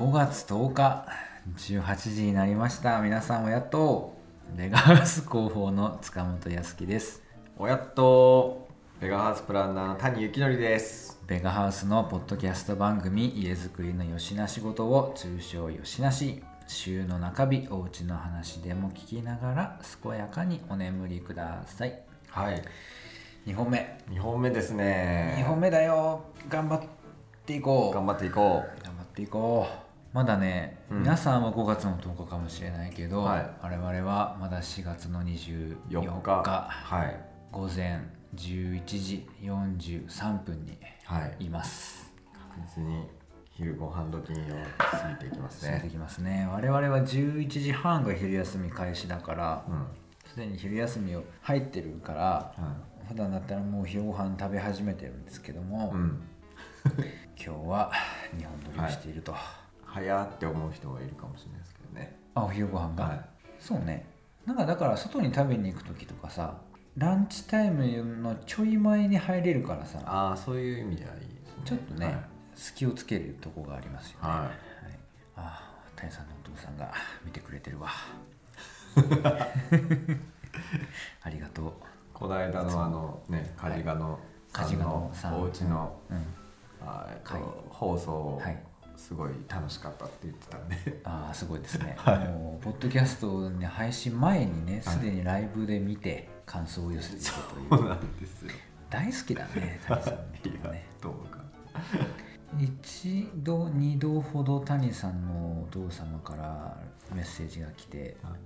5月10日18時になりました。皆さんおやっとレガハウス広報の塚本康樹です。おやっとベガハウスプランナーの谷幸則です。ベガハウスのポッドキャスト番組家づくりのよしな仕事を通称よしなし。週の中日おうちの話でも聞きながら健やかにお眠りください。はい。2本目。2本目ですね。2本目だよ。頑張っていこう。頑張っていこ頑張っていこうまだね、うん。皆さんは5月の10日かもしれないけど、はい。我々はまだ4月の24 4日日。はい。午前11時43分にはい。います。確実に昼ご飯時を過ぎていきます出てねきますね。我々は11時半が昼休み開始だからうん。すでに昼休みを入ってるからは普段だったらもう昼ご飯食べ始めてるんですけども、いうん。今日は日本撮りをしていると、早って思う人がいるかもしれないですけどね。あお昼ご飯が、はい。そうね。なんかだから外に食べに行く時とかさランチタイムのちょい前に入れるからさああそういう意味ではいいですね。ちょっとね、隙をつけるとこがありますよね、はい。ああ谷さんのお父さんが見てくれてるわ。ありがとう。この間のあのねカジガノさんのお家のうん。あえっとはい。放送はいすごい楽しかったって言ってたんで。ああすごいですね、はい。もうポッドキャストに配信前にねはい。すでにライブで見て感想を寄せていくという。そうなんですよ。大好きだね谷さんのことね。どうか。一度二度ほど谷さんのお父様からメッセージが来ては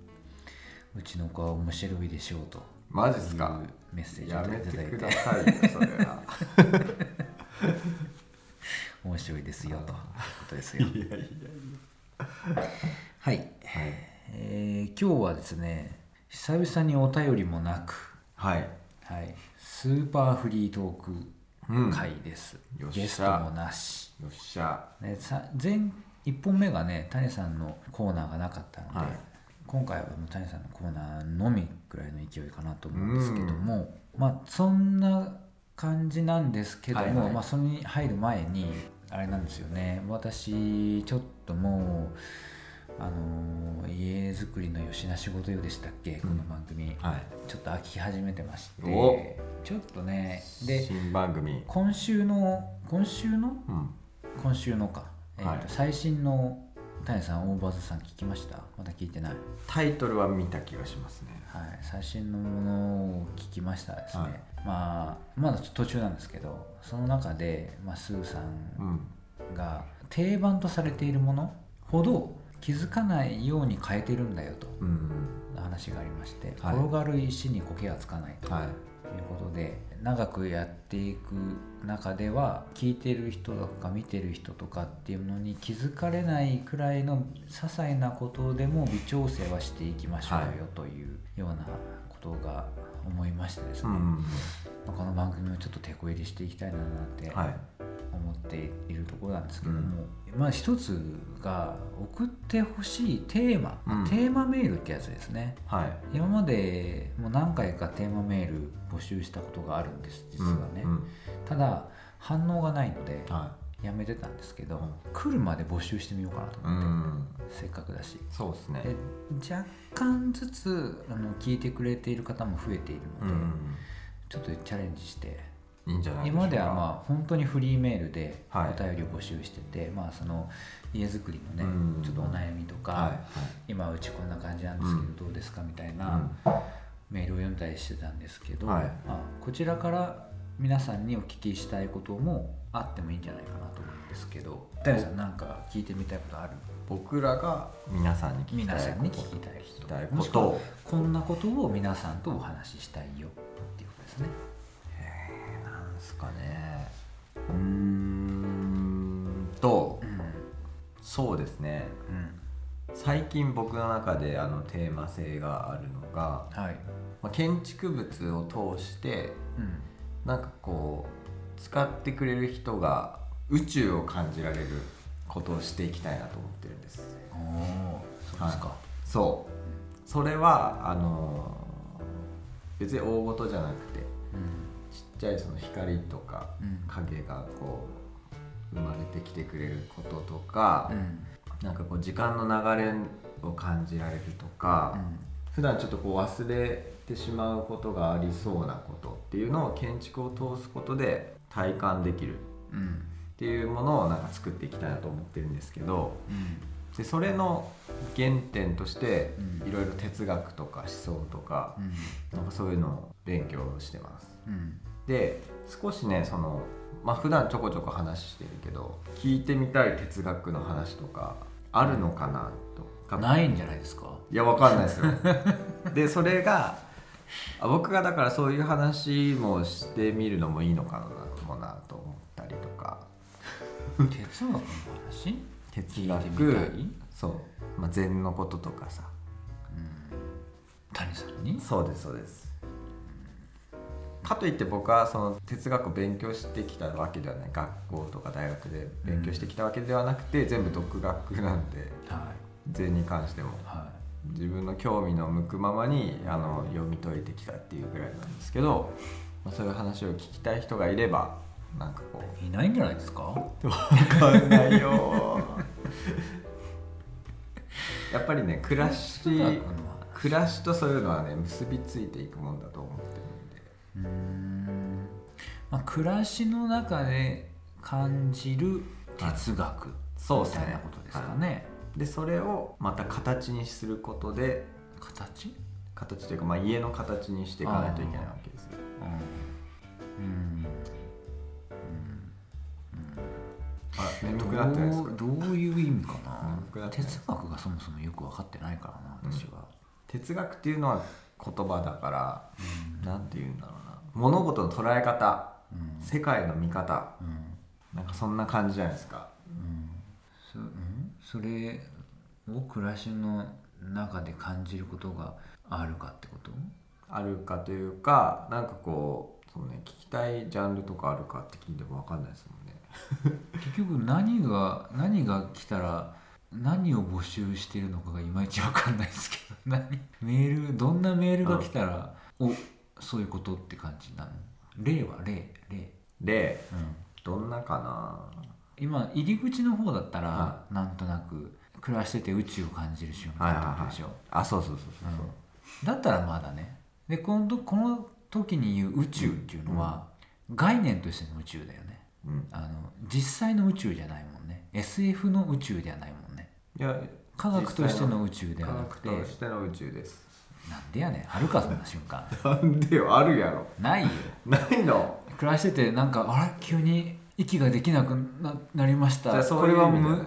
「うちの子は面白いでしょう」とマジっすかメッセージをいただいてそれは 面白いですよと。いうことですよ。いやいやいはい、やはい。えー今日はですね久々にお便りもなく、はい。はい、スーパーフリートークうん。回です、よっしゃ。ゲストもなし。よっしゃ。前1本目がね谷さんのコーナーがなかったので、はい。今回はもう谷さんのコーナーのみぐらいの勢いかなと思うんですけども、まあそんな感じなんですけども、はいはい。まあそれに入る前にあれなんですよね。私ちょっともうあの家づくりのよしな仕事よでしたっけ？この番組、はい。ちょっと飽き始めてまして。おちょっとねで新番組。今週の今週の？うん。今週のか、えーとはい。最新の谷さんオーバーズさん聞きました？まだ聞いてない、タイトルは見た気がしますね。はい、最新のものを聞きましたですね、はいまあまだ途中なんですけどその中で、まあ、スーさうん。んが定番とされているものほど気づかないように変えてるんだよとうん。話がありまして、はい。転がる石に苔がつかないとはい。いうことで長くやっていく中では聞いてる人とか見てる人とかっていうのに気づかれないくらいの些細なことでも微調整はしていきましょうよはいというようなことが思いましてですね、うんうんまあこの番組をちょっと手こ入れしていきたいなってうんはい。思っているところなんですけども、まあ一つが送ってほしいテーマ、うん。テーマメールってやつですね。はい。今までもう何回かテーマメール募集したことがあるんです実はね、うんうん。ただ反応がないのではやめてたんですけど、うん来るまで募集してみようかなと思って、ん、せっかくだし。そうですね。で若干ずつあの聞いてくれている方も増えているので、うん。ちょっとチャレンジしていいんじゃないでしょ今まうか。ではまあ本当にフリーメールでおはい。便りを募集してて、まあその家づくりのね、うん。ちょっとお悩みとか、はい。今うちこんな感じなんですけど、うん。どうですかみたいはいな、メールを読んだりしてたんですけど、はい。まあ、こちらから皆さんにお聞きしたいこともあってもいいんじゃないかなと思うんですけど。大さんなんか聞いてみたいことある？僕らが皆さんに聞きたいこと。きたい聞きたいもしくはことをこんなことを皆さんとお話ししたいよ。っていうことですね。えーなんすかね。うーんとうんそうですね。うん。最近僕の中であのテーマ性があるのが、はい。まあ、建築物を通してうん。なんかこう使ってくれる人が宇宙を感じられることをしていきたいなと思ってるんです。おおそうですか、そう。それはあの別に大事じゃなくてちっちゃいその光とかうん。影がこう生まれてきてくれることとか、うん。なんかこう時間の流れを感じられるとか、普段ちょっとこう忘れてしまうことがありそうなことっていうのを建築を通すことで体感できる。っていうものをなんか作っていきたいなと思ってるんですけどうん。でそれの原点としてうん。いろいろ哲学とか思想とかうん。なんかそういうのを勉強してます。うん。で少しねそのまあ普段ちょこちょこ話してるけど聞いてみたい哲学の話とかあるのかなと。ないんじゃないですか？いやわかんないですよ。でそれがあ 僕がだからそういう話もしてみるのもいいのかなもなと思ったりとか。哲学の話哲学いそう、まあ、禅のこととかさ。谷さんに？そうですそうです。かといって僕はその哲学を勉強してきたわけではない。学校とか大学で勉強してきたわけではなくて、全部独学なんで。は禅に関しても。い。は自分の興味の向くままにあの読み解いてきたっていうぐらいなんですけど、まあ、そういう話を聞きたい人がいればなんかこいいないんじゃないですか？う分かんないよやっぱりね暮らし暮らしとそういうのはね結びついていくもんだと思ってるんで。うーん。まあ、暮らしの中で感じる哲学みそうですね。たいなことですかね、でそれをまた形にすることで形？形というか、まあ、家の形にしていかないといけないわけですよ。うん。うん。あ眠くなってないですか？どうどういう意味かな？哲学がそもそもよく分かってないからな私は、哲学っていうのは言葉だから何て言うんだろうな。物事の捉え方うん。世界の見方。うん。なんかそんな感じじゃないですか。うんそれを暮らしの中で感じることがあるかってこと？あるかというかなんかこうそうね聞きたいジャンルとかあるかって聞いても分かんないですもんね。結局何が何が来たら何を募集してるのかがいまいち分かんないですけど 何メールどんなメールが来たら、おそういうことって感じなの？例は例例。でうん。どんなかな？今入り口の方だったら、はなんとなく暮らしてて宇宙を感じる瞬間ってことでしょ、あそうそうそうそうそう、だったらまだね。で今度この時に言う宇宙っていうのは、概念としての宇宙だよね。うん、あの実際の宇宙じゃないもんね。SF の宇宙ではないもんね。いや科学としての宇宙ではなくて。科学としての宇宙です。なんでやねん。あるかそんな瞬間。なんでよ。あるやろ。ないよ。ないの。暮らしててなんかあれ？急に息ができなくななりました。これはむ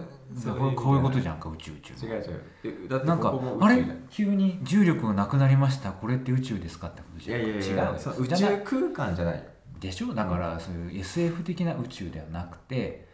こういうことじゃんか宇宙宇宙違う違う。えだなんかあれ？急に重力がなくなりました。これって宇宙ですかってこといじゃん。やいやいや違う。宇宙空間じゃない。よでしょ？だからそういう SF 的な宇宙ではなくて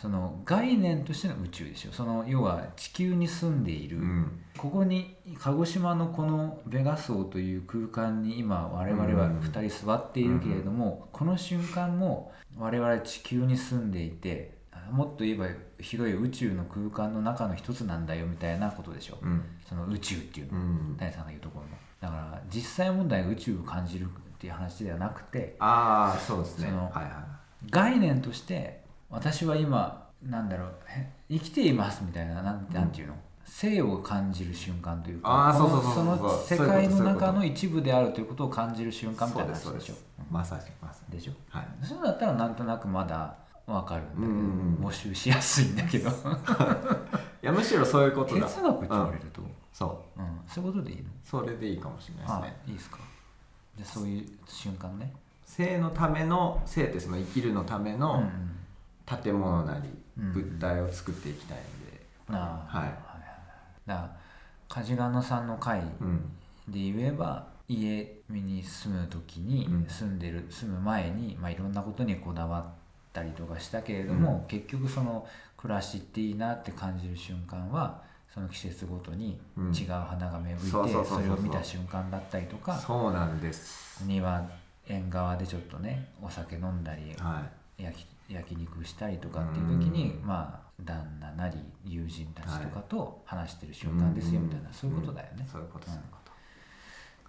その概念としての宇宙でしょその要は地球に住んでいる、うん。ここに鹿児島のこのベガ層という空間に今我々は2人座っているけれども、この瞬間も我々地球に住んでいてもっと言えば広い宇宙の空間の中の一つなんだよみたいなことでしょ、う。ん。その宇宙っていうの、うん。谷さんが言うところの。だから実際問題が宇宙を感じるっていう話ではなくてああそうですね。はいはい。概念として私は今なんだろうへ生きていますみたいななんなんていうの、生を感じる瞬間というかその世界の中の一部であるということを感じる瞬間みたいな話でしょ？まさにまさに。でしょ？はい。そうだったらなんとなくまだわかるんだけど、うんうんうん。募集しやすいんだけど。いやむしろそういうことだ。哲学って言われると、そう。うん。そういうことでいいの？それでいいかもしれないですあねいいですか。じゃあそういう瞬間ね。生のための生ってその生きるのためうんうのん建物なりうん。物体を作っていきたいんで。ああはいはい。だから梶賀野さんの回うん。で言えば家に住む時にうん。住んでる、住む前に、まあ、いろんなことにこだわったりとかしたけれども、結局その暮らしっていいなって感じる瞬間はその季節ごとにうん。違う花が芽吹いて、それを見た瞬間だったりとかそうなんです。庭縁側でちょっとねお酒飲んだりは焼き焼肉したりとかっていう時に、うん。まあ旦那なり友人たちとかと話してるい瞬間ですよみたいな、そういうことだよね。ん。そういうことうんそういうこと。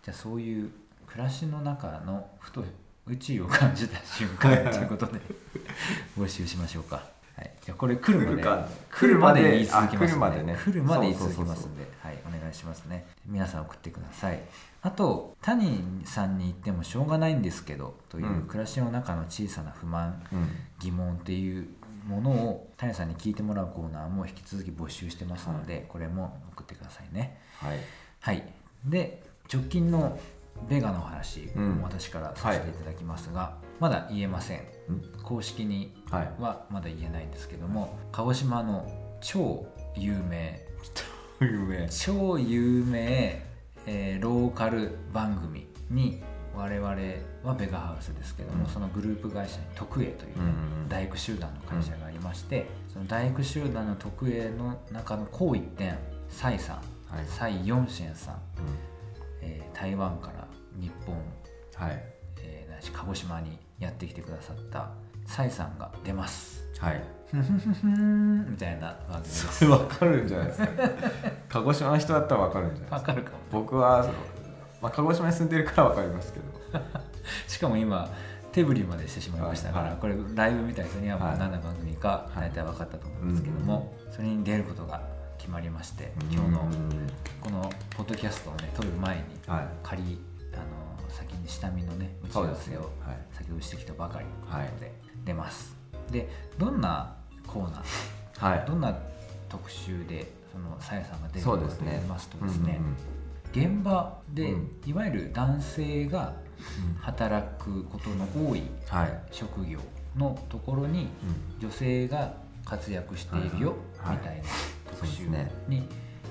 じゃあそういう暮らしの中のふと宇宙を感じた瞬間ということで 募集しましょうか。ははい、じゃあこれ来るまで来るまで言い続けますあ来るまでね。来るまで言い続けますんで。はい。お願いしますね。皆さん送ってくださいあと谷さんに言ってもしょうがないんですけどという、うん。暮らしの中の小さな不満うん。疑問っていうものを谷さんに聞いてもらうコーナーも引き続き募集してますので、これも送ってくださいね。はい。はい。で直近のベガの話うん。も私からさせていただきますが、まだ言えません。うん。公式にはい。はまだ言えないんですけども鹿児島の超有名有名。超有名、えーローカル番組に我々はベガハウスですけども、うん。そのグループ会社に徳栄というね、うんうん大工集団の会社がありまして、その大工集団の徳栄の中の高一点蔡さんはい。蔡ヨンシェンさん、うえー台湾から日本、んはい。えーないし鹿児島にやってきてくださった蔡さんが出ます。はいみたいな番組でれ分かるんじゃないですか。鹿児島の人だったら分かるんじゃないですか。わかるかも。僕は、まあ、鹿児島に住んでるから分かりますけど。しかも今手振りまでしてしまいましたから、はい。はいこれライブ見た人にはもうはい。何の番組か大体分かったと思うんですけども、それに出ることが決まりまして今日のこのポッドキャストをね撮る前にはい。仮あの先に下見のね打ち合わせをはい。先ほどしてきたばかりはい。なので出ます、でどんなコーナー。はい。どんな特集でそのさやさんが出るのかと言いますとですねうんうん現場で、うん。いわゆる男性がうん。働くことの多いはい。職業のところにうん。女性が活躍しているよはいみたいな特集に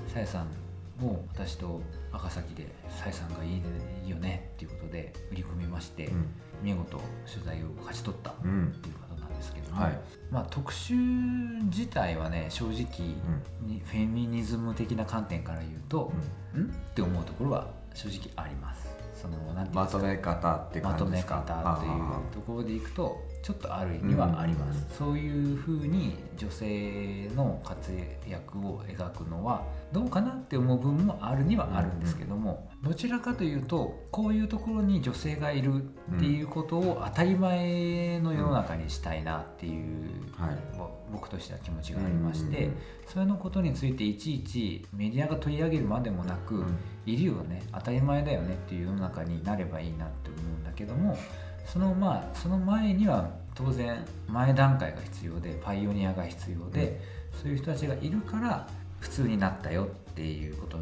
さやさんを私と赤崎でさやさんがいい,、よねっていうことで売り込みまして、うん。見事取材を勝ち取ったってうんいうこですけども、はい。まあ、特集自体はね正直にフェミニズム的な観点から言うと、ん。って思うところは正直あります。そのなまとめ方ってまとめ方っていうところでいくとちょっとある意味はあります、そういうふうに女性の活躍を描くのはどうかなって思う部分もあるにはあるんですけども、どちらかというとこういうところに女性がいるっていうことを当たり前の世の中にしたいなっていう、僕としては気持ちがありまして、うん。それのことについていちいちメディアが取り上げるまでもなく、うん。いるよね当たり前だよねっていう世の中になればいいなって思うんだけどもそのまあその前には当然前段階が必要でパイオニアが必要で、そういう人たちがいるから普通になったよっていうこと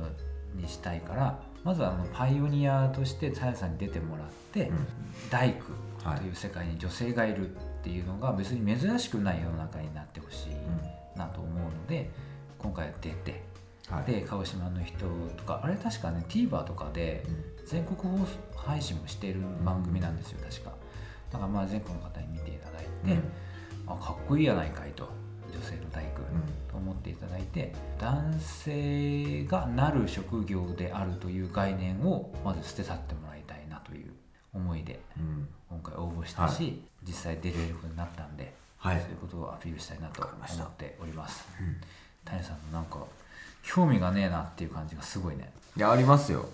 にしたいからまずはあのパイオニアとしてさやさんに出てもらって、うん。大工はい。という世界に女性がいるっていうのが別に珍しくない世の中になってほしいなと思うので今回出てはい。で鹿児島の人とかあれ確かね TVer とかで全国放送配信もしている番組なんですよ確か。だからまあ全国の方に見ていただいて、うん。あかっこいいやないかいと女性の大工、うん。と思っていただいて男性がなる職業であるという概念をまず捨て去ってもらいたいなという思いでうん。今回応募したし、は実際出れることになったんで、はい。そういうことをアピールしたいなと思っております。うん。谷さんのなんか興味がねえなっていう感じがすごいね。いやありますよ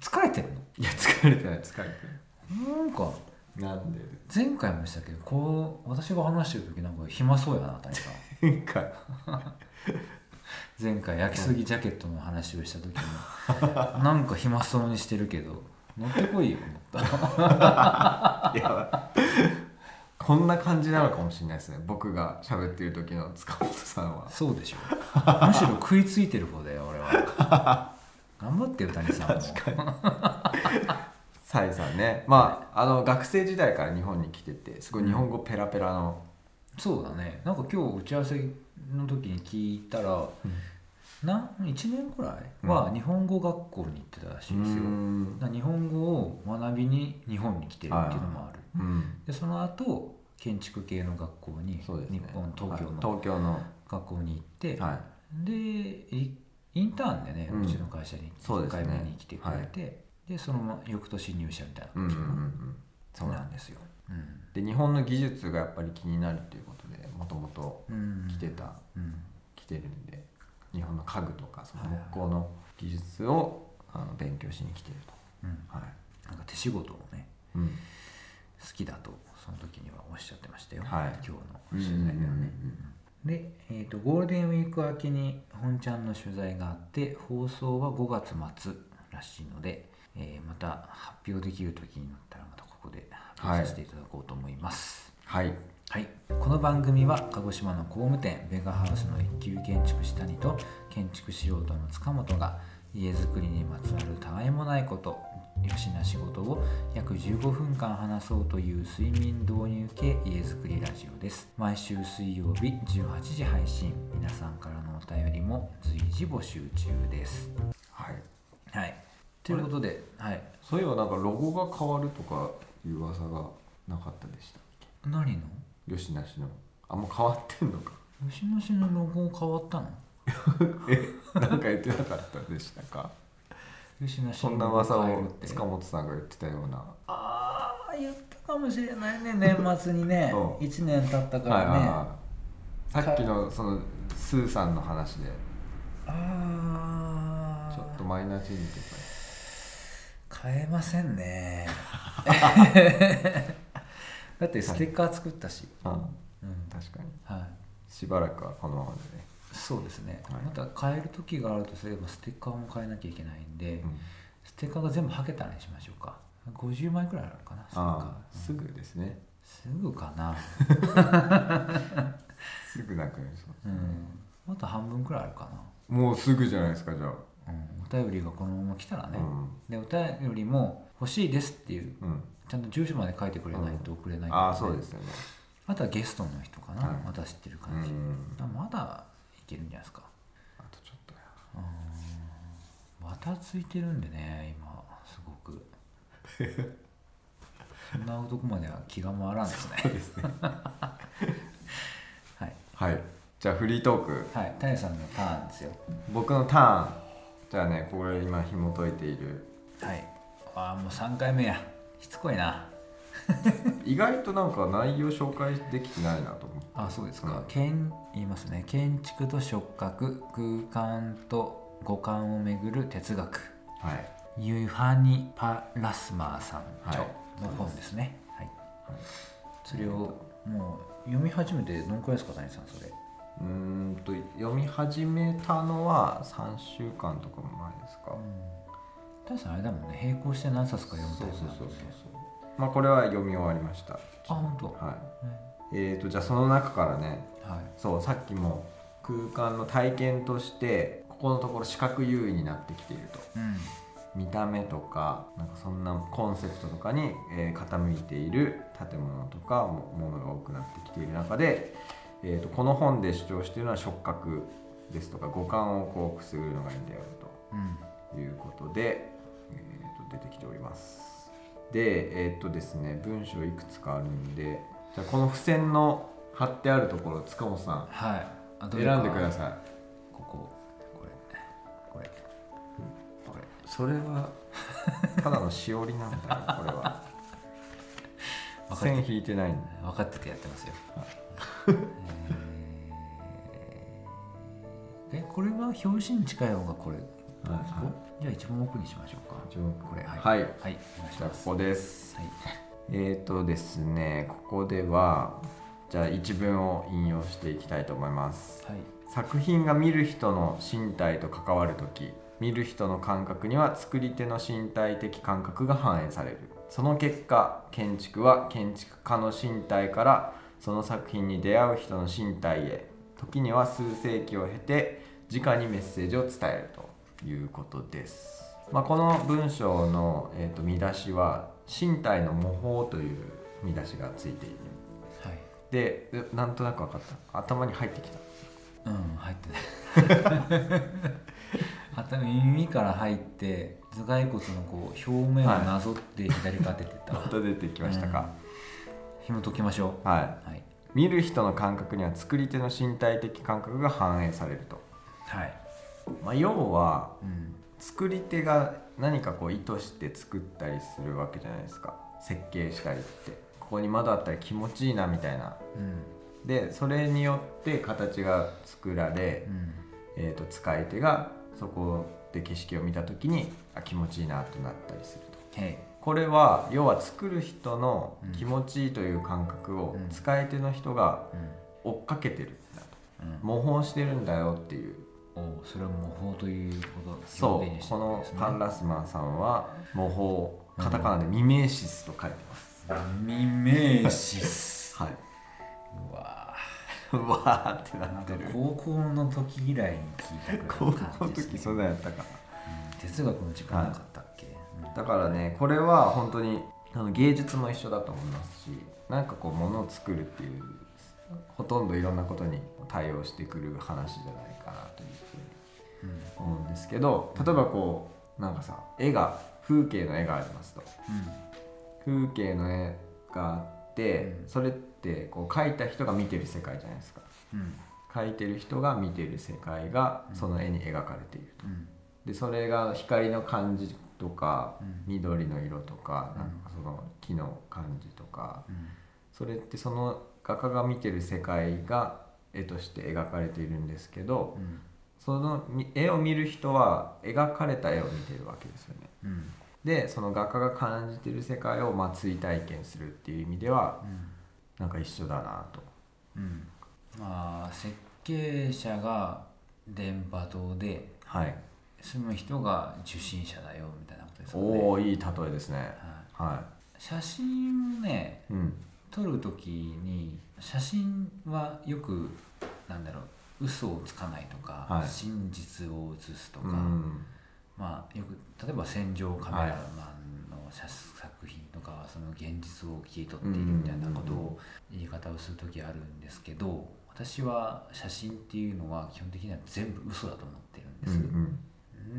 疲れてるの？いや疲れてない疲れてなんかなんで？前回もしたけ？どこう私が話してる時なんか暇そうやな谷さん前回。前回焼きすぎジャケットの話をした時も なんか暇そうにしてるけど乗ってこいよ思った。いやこんな感じなのかもしれないですね。僕が喋ってる時の塚本さんは。そうでしょ。むしろ食いついてる方だよ俺は 頑張ってよ谷さんも。サイさんね。まああの学生時代から日本に来ててすごい日本語ペラペラの、そうだね。なんか今日打ち合わせの時に聞いたら、なん。1年くらいは日本語学校に行ってたらしいですよ、うん。日本語を学びに日本に来てるっていうのもある。うん。でその後建築系の学校に、ね。日本東京はいの東京の。学校に行って、はでいインターンでね、ううんちの会社に1そうですね。回目に来てくれて、でそのま翌年入社みたいいうんうんうんうん。な感じなんですよ、うん。で日本の技術がやっぱり気になるっていうことでもともとうん来てたうん。来てるんで日本の家具とかその木工の技術をあの勉強しに来てると。うん。はい。なんか手仕事をねうん。きだとその時にはおっしゃってましたよ、はい。今日の取材ではね。で、えーと、ゴールデンウィーク明けに本ちゃんの取材があって放送は5月末らしいので、えーまた発表できる時になったらまたここで発表させていただこうと思います。はいはい、この番組は鹿児島の工務店ベガハウスの一級建築士谷と建築素人の塚本が家づくりにまつわるたわいもないことよしな仕事を約15分間話そうという睡眠導入系家づくりラジオです。毎週水曜日18時配信。皆さんからのお便りも随時募集中です。はい。はい。ということで、はい、そういえばなんかロゴが変わるとかいう噂がなかったでしたっ何の？けよしなしの。あもう変わってんのか。吉野市のロゴ変わったの？えなんか言ってなかったでしたか？そんな噂を塚本さんが言ってたような。ああ言ったかもしれないね年末にね。うん。1年経ったからね、はいはいはい。さっきのそのスーさんの話で。ああちょっとマイナーチェンジとか。変えませんね。だってステッカー作ったし、あうん。確かに。はい、しばらくはこのままでね、そうですね、はい。また変える時があるとすればステッカーも変えなきゃいけないんで、うん。ステッカーが全部はけたらにしましょうか。50枚くらいあるかなステッカー。すぐですね。すぐかな。すぐなくなりそう。うん。あと半分くらいあるかもうすぐじゃないですかじゃあ。な、うん、お便りがこのまま来たらね、うん。でお便りも欲しいですっていううん。ちゃんと住所まで書いてくれないと送れないああそうですよね。あとはゲストの人かな、はい。また知ってるう感じ、ん。だからまだいけるんじゃないですか。あとちょっとや。うん。またついてるんでね今すごく。そんな男までは気が回らんですね。そうですね。はい、はい。じゃあフリートーク。はい、タイさんのターンですよ。僕のターン。じゃあねこれ今紐解いている。はい。ああもう3回目や。しつこいな 意外となんか内容紹介できてないなと思って。あそうですか、うん。建言いますね。建築と触覚空間と五感をめぐる哲学。はい。ユハニ・パラスマーさんはい。著の本ですね、はい。はい。それをもう読み始めてどのくらいですか谷さんそれ？うーんと読み始めたのは3週間とか前ですか、谷さんあれだもんね。並行して何冊か読むタイプそうそうだもんねそうそうまあこれは読み終わりました。あ本当？はい。えーとじゃあその中からねはい。そうさっきも空間の体験としてここのところ視覚優位になってきていると。うん。見た目とかなんかそんなコンセプトとかに、えー傾いている建物とかもものが多くなってきている中で、えー、とこの本で主張しているのは触覚ですとか五感をこうくすぐるのがいいんだようん。ということで、えー、と出てきておりますでえっ、とですね文章いくつかあるんでじゃあこの付箋の貼ってあるところ塚本さんはい。選んでください。ここ。これこれ。これ。それはただのしおりなんだよこれは。線引いてないんだ。分かっててやってますよ、えーえこれは表紙に近い方がこれ、はいじゃあ一番奥にしましょうか。一応これ。はい。はい。はい。じゃあここです。はい。えーとですねここではじゃあ一文を引用していきたいと思います。はい。作品が見る人の身体と関わる時見る人の感覚には作り手の身体的感覚が反映される。その結果建築は建築家の身体からその作品に出会う人の身体へ時には数世紀を経て直にメッセージを伝えるということです、まあ、この文章の、えー、と見出しは「身体の模倣」という見出しがついている。はい。でえなんとなく分かった。頭に入ってきた。うん入って頭耳から入って頭蓋骨のこう表面をなぞって左から出てった、また出てきましたか、紐解きましょはい、うはい。見る人の感覚には作り手の身体的感覚が反映されると、はい、まあ、要はうん、作り手が何かこう意図して作ったりするわけじゃないですか。設計したりって。ここに窓あったら気持ちいいなみたいな。うん。でそれによって形が作られ、うん。えー、と使い手がそこで景色を見た時にあ気持ちいいなとなったりすると。へこれは要は作る人の気持ちいいという感覚をうん。使い手の人がうん。追っかけてるんだと。うん。模倣してるんだよっていうおうそれは模倣ということそうこのパンラスマンさんは模倣カタカナでミメーシスと書いてます、ミメーシス。はい、うわう わーってなってる。高校の時以来に聞いたく高らいの校の感じです、ね、時そんなんやったかうん。哲学の時間なかったっけ、うん。だからねこれは本当にあの芸術も一緒だと思いますしなんかこうものを作るっていうほとんどいろんなことに対応してくる話じゃない思うんですけど例えばこうなんかさ絵が風景の絵がありますと。風景の絵があって、うんそれってこう描いた人が見てる世界じゃないですか。うん描いてる人が見てる世界がその絵に描かれていると。でそれが光の感じとか、緑の色とか,、なんかその木の感じとかそれってその画家が見てる世界が絵として描かれているんですけどそのみ絵を見る人は描かれた絵を見てるわけですよね。うん。でその画家が感じてる世界をまあ追体験するっていう意味ではうん。なんか一緒だなと。うん。まあ設計者が電波塔ではい、住む人が受信者だよみたいなことですかね。おおいい例えですね。はい。は写真をねい、うん。撮る時に写真はよくなんだろう嘘をつかないとか、はい。真実を写すとか、うん。まあよく例えば戦場カメラマンの写作品とかはその現実を切り取っているみたいなことを言い方をする時あるんですけど私は写真っていうのは基本的には全部嘘だと思ってるんです。うん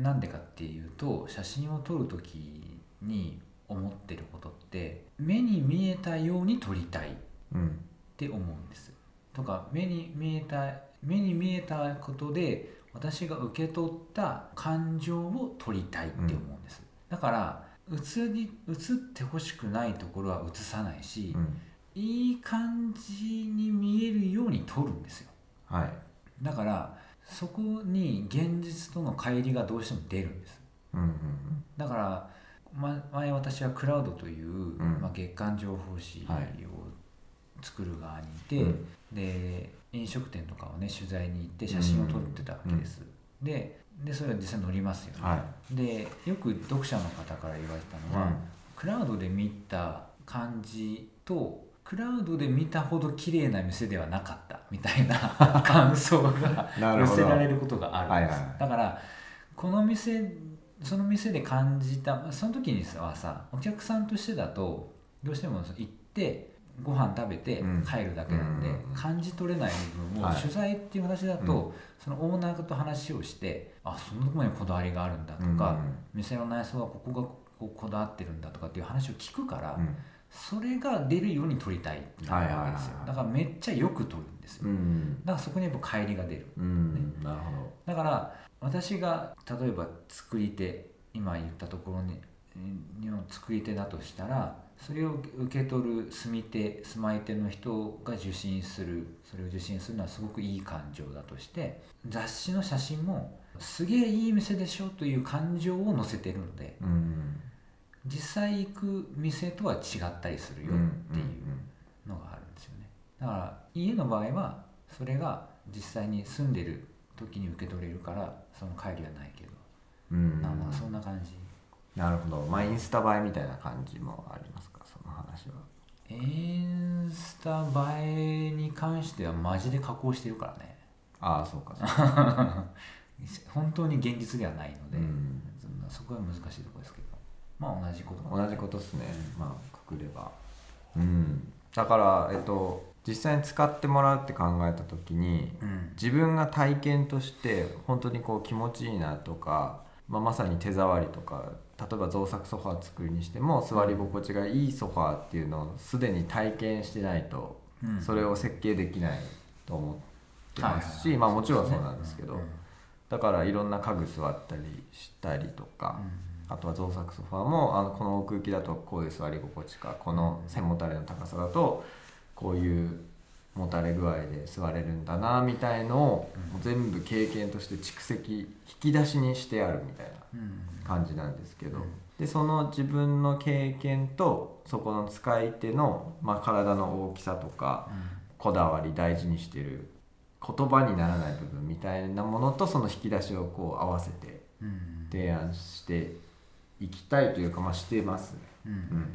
なんでかっていうと写真を撮る時に思ってることって目に見えたように撮りたいっうん。て思うんです。とか目に見えた目に見えたことで私が受け取った感情を撮りたいって思うんです、だから映り映ってほしくないところは映さないし、うん。いい感じに見えるように撮るんですよ。はい。だからそこに現実との乖離がどうしても出るんです。うんうんだから、ま、前私はクラウドという、ん。まあ、月間情報誌をはい作る側にいて、うん。で飲食店とかをね取材に行って写真を撮ってたわけです、ででそれは実際載りますよね、はでよく読者の方から言われたのは、うん。クラウドで見た感じとクラウドで見たほど綺麗な店ではなかったみたいな 感想が寄せられることがあるんです、はいはい。はいだからこの店その店で感じたその時にはさお客さんとしてだとどうしても行ってご飯食べてうん。帰るだけなんで、うん感じ取れない部分をはい。取材っていう形だと、そのオーナーと話をしてあそんなところにこだわりがあるんだとか、店の内装はここがこうこだわってるんだとかっていう話を聞くから、うん。それが出るように撮りたいってなるわけですよ、だからめっちゃよく撮るんですよ、うんだからそこにやっぱ乖離が出る。うん。なるほど。だから私が例えば作り手今言ったところにの作り手だとしたらそれを受け取る住み手住まい手の人が受信するそれを受信するのはすごくいい感情だとして雑誌の写真もすげえいい店でしょという感情を載せてるのでうん。実際行く店とは違ったりするよっていうのがあるんですよね。だから家の場合はそれが実際に住んでる時に受け取れるからその帰りはないけど、うん。まあまあそんな感じ。なるほど。まあインスタ映えみたいな感じもあります話は。インスタ映えに関してはマジで加工してるからね。ああそうか。そうか本当に現実ではないので、うん。そこは難しいところですけど。まあ同じこと同じことですね。まあくくれば。うん。だからえっと実際に使ってもらうって考えた時にうん。自分が体験として本当にこう気持ちいいなとか、まあ、まさに手触りとか例えば造作ソファー作るにしても座り心地がいいソファーっていうのをすでに体験してないとうん。それを設計できないと思ってますしまあもちろんそうなんですけどうんだからいろんな家具座ったりしたりとかあとは造作ソファーもあのこの奥行きだとこういう座り心地かこの背もたれの高さだとこういうもたれ具合で座れるんだなみたいのをうん。全部経験として蓄積引き出しにしてあるみたいな感じなんですけど。うん。でその自分の経験とそこの使い手の、まあ、体の大きさとかこだわり大事にしてる言葉にならない部分みたいなものとその引き出しをこう合わせて提案していきたいというか、まあ、してますうん。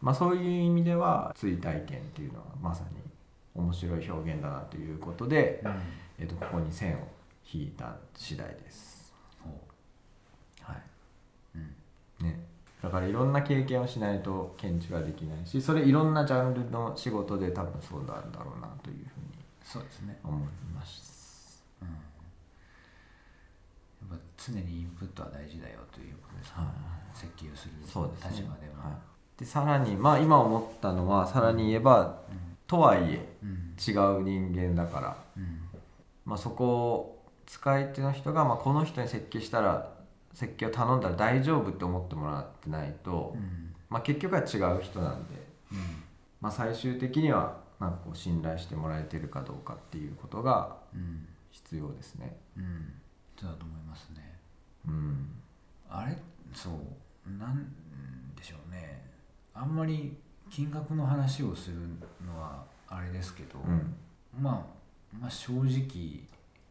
まあ、そういう意味では追体験っていうのはまさに面白い表現だなということで、うん。えっとここに線を引いた次第です。ほはい、ううん。ね、だからいろんな経験をしないと建築はできないしそれいろんなジャンルの仕事で多分そうなんだろうなというふうにそうですね。思います。うん。やっぱ常にインプットは大事だよということですね、はい設計をするそうですね。立場では、はい、でさらにまあ今思ったのはさらに言えばとはいえうん。うん違う人間だから、うん。まあ、そこを使い手の人が、まあ、この人に設計したら設計を頼んだら大丈夫って思ってもらってないと、うん。まあ、結局は違う人なんで、うん。まあ、最終的にはなんかこう信頼してもらえてるかどうかっていうことがうん。必要ですね。うん。そうだと思いますね。うん。あれ？そう。なんでしょうね。あんまり金額の話をするのはあれですけど、うん。まあ、まあ正直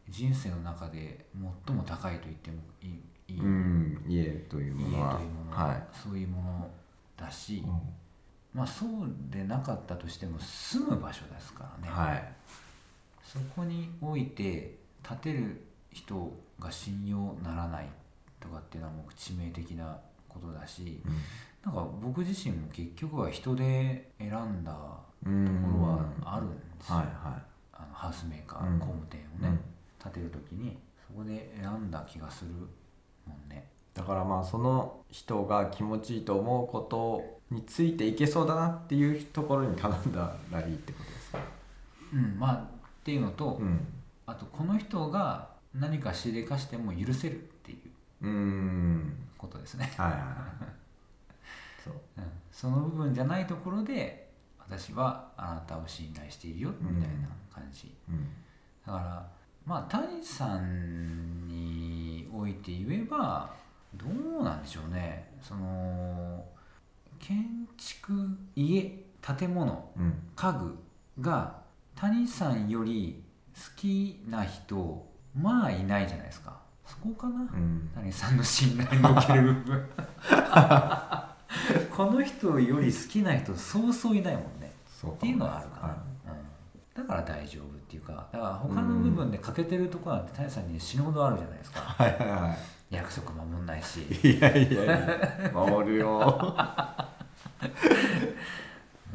人生の中で最も高いと言ってもいいいい、うん、家というものはは、はい。そういうものだし、まあそうでなかったとしても住む場所ですからね、はい。そこにおいて建てる人が信用ならないとかっていうのはもう致命的なことだしうんなんか僕自身も結局は人で選んだとうんころはあるんですよ、はいはあのハウスメーカー、うん。工務店をね、建てる時にそこで選んだ気がするもんね。い、だからまあその人が気持ちいいと思うことについていけそうだなっていうところに頼んだらいいってことですか、うん。まあっていうのと、うん。あとこの人が何かしでかしても許せるっていうことですね、はいはいはいそう。うん、その部分じゃないところで私はあなたを信頼しているよみたいな感じ、うん。だからまあ谷さんにおいて言えばどうなんでしょうね。その建築家建物うん。家具が谷さんより好きな人まあいないじゃないですか。そこかな、うん。谷さんの信頼における部分 この人より好きな人そうそういないもんね。そうっていうのはあるかな、だから大丈夫っていうかだから他の部分で欠けてるところなんて谷さんに死ぬほどあるじゃないですか。い、はいはい。は約束守んないし。いいやいやいや守るよ。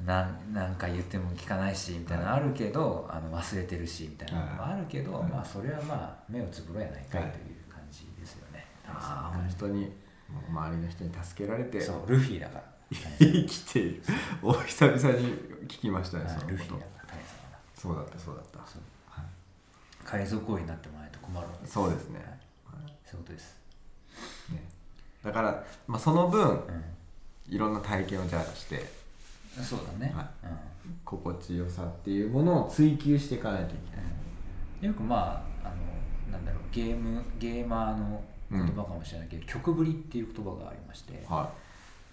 なんなんか言っても聞かないしみたいなのあるけど、あの忘れてるしみたいなのもあるけど、はい。まあそれはまあ目をつぶろやないかいはいという感じですよね、谷さああ本当に周りの人に助けられてそうルフィだから。生きている。お久々に聞きましたねはいそのルフィだから谷さんはそうだったそうだった。そう。はい海賊王になってもらえと困るわけです。そうですね。はい。そういうことです、ね。だから、まあ、その分ういろんな体験をじゃあしてん、そうだね、はい。うん。心地よさっていうものを追求していかないといけない。よくまああのなんだろうゲームゲーマーの言葉かもしれないけど、曲振りっていう言葉がありましては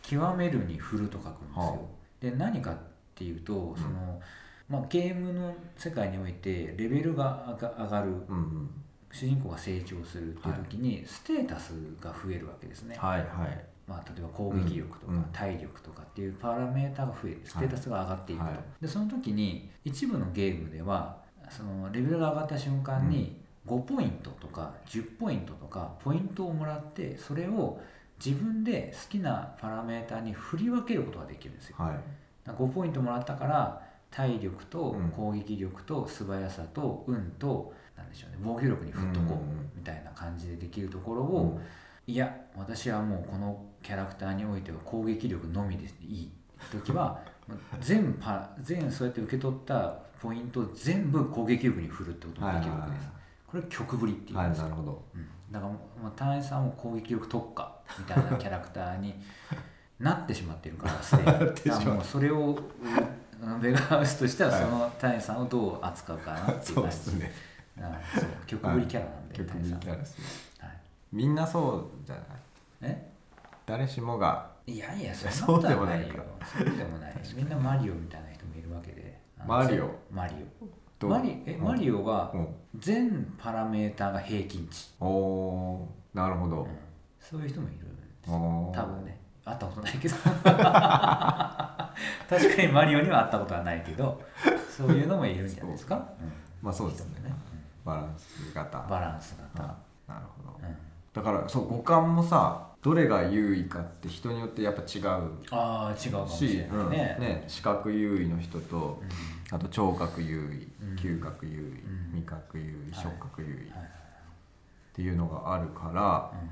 極めるに振ると書くんですよ、はで何かっていうとその、まあ、ゲームの世界においてレベルが上が上がる。いうんうん。主人公が成長するっていう時にステータスが増えるわけですね、はいはい。まあ、例えば攻撃力とかうん体力とかっていうパラメータが増えるステータスが上がっていくと、はい。でその時に一部のゲームではそのレベルが上がった瞬間に5ポイントとか10ポイントとかポイントをもらってそれを自分で好きなパラメータに振り分けることができるんですよ。はい。だから5ポイントもらったから体力とうん。攻撃力と素早さと運となんでしょうね防御力に振っとこうみたいな感じでできるところを、いや私はもうこのキャラクターにおいては攻撃力のみでいい。時は全パ全そうやって受け取ったポイントを全部攻撃力に振るってことができるわけです、これ曲振りっていうんはいですよなるほど。うん、だからもうもう単位さんも攻撃力特化みたいなキャラクターに なってしまってるからすでに。もうそれをうんベガハウスとしてははい。その単位さんをどう扱うかなっていうそう感じですね。うんそう曲振りキャラなんで、曲振り単位さん。キャラですね。はい、みんなそうじゃない？え？誰しもが。いやいやそそうんなことはないよ。でもそうでもない。みんなマリオみたいな人もいるわけで。マリオ？マリオマリえマリオはうん。全パラメーターが平均値、おおーなるほど。うん、そういう人もいるんです多分ね。会ったことないけど。確かにマリオには会ったことはないけどそういうのもいるんじゃないですか、うん。まあそうですね。ね。バランス型。バランス型、なるほど。うん。だからそう五感もさどれが優位かって人によってやっぱ違うああ違うかもしし、れうんないね,、ね視覚優位の人とうんあと聴覚優位うん。嗅覚優位うん。味覚優位はい。触覚優位っていうのがあるからうん。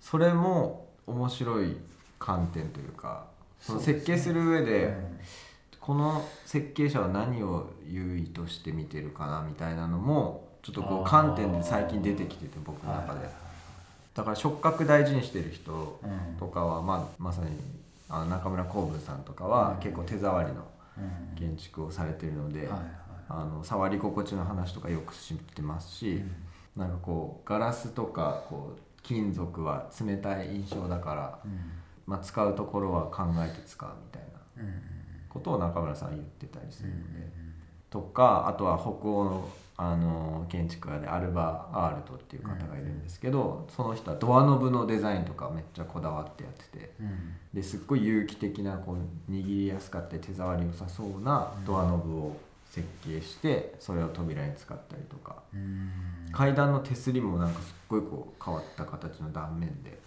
それも面白い観点というかその設計する上でこの設計者は何を優位として見てるかなみたいなのもちょっとこう観点で最近出てきてて僕の中で。だから触覚大事にしてる人うんとかは、まあ、まさにあの中村光文さんとかはうん。結構手触りのうん建築をされてるので、あの触り心地の話とかよく知ってますし、なんかこうガラスとかこう金属は冷たい印象だから、うん。まあ、使うところは考えて使うみたいなうんうんことを中村さんは言ってたりすうんるので、とかあとは北欧のあの建築家でアルバ・アールトっていう方がいるんですけど、その人はドアノブのデザインとかめっちゃこだわってやっててうん。ですっごい有機的なこう握りやすかったり手触り良さそうなドアノブを設計してそれを扉に使ったりとか。うん。階段の手すりもなんかすっごいこう変わった形の断面で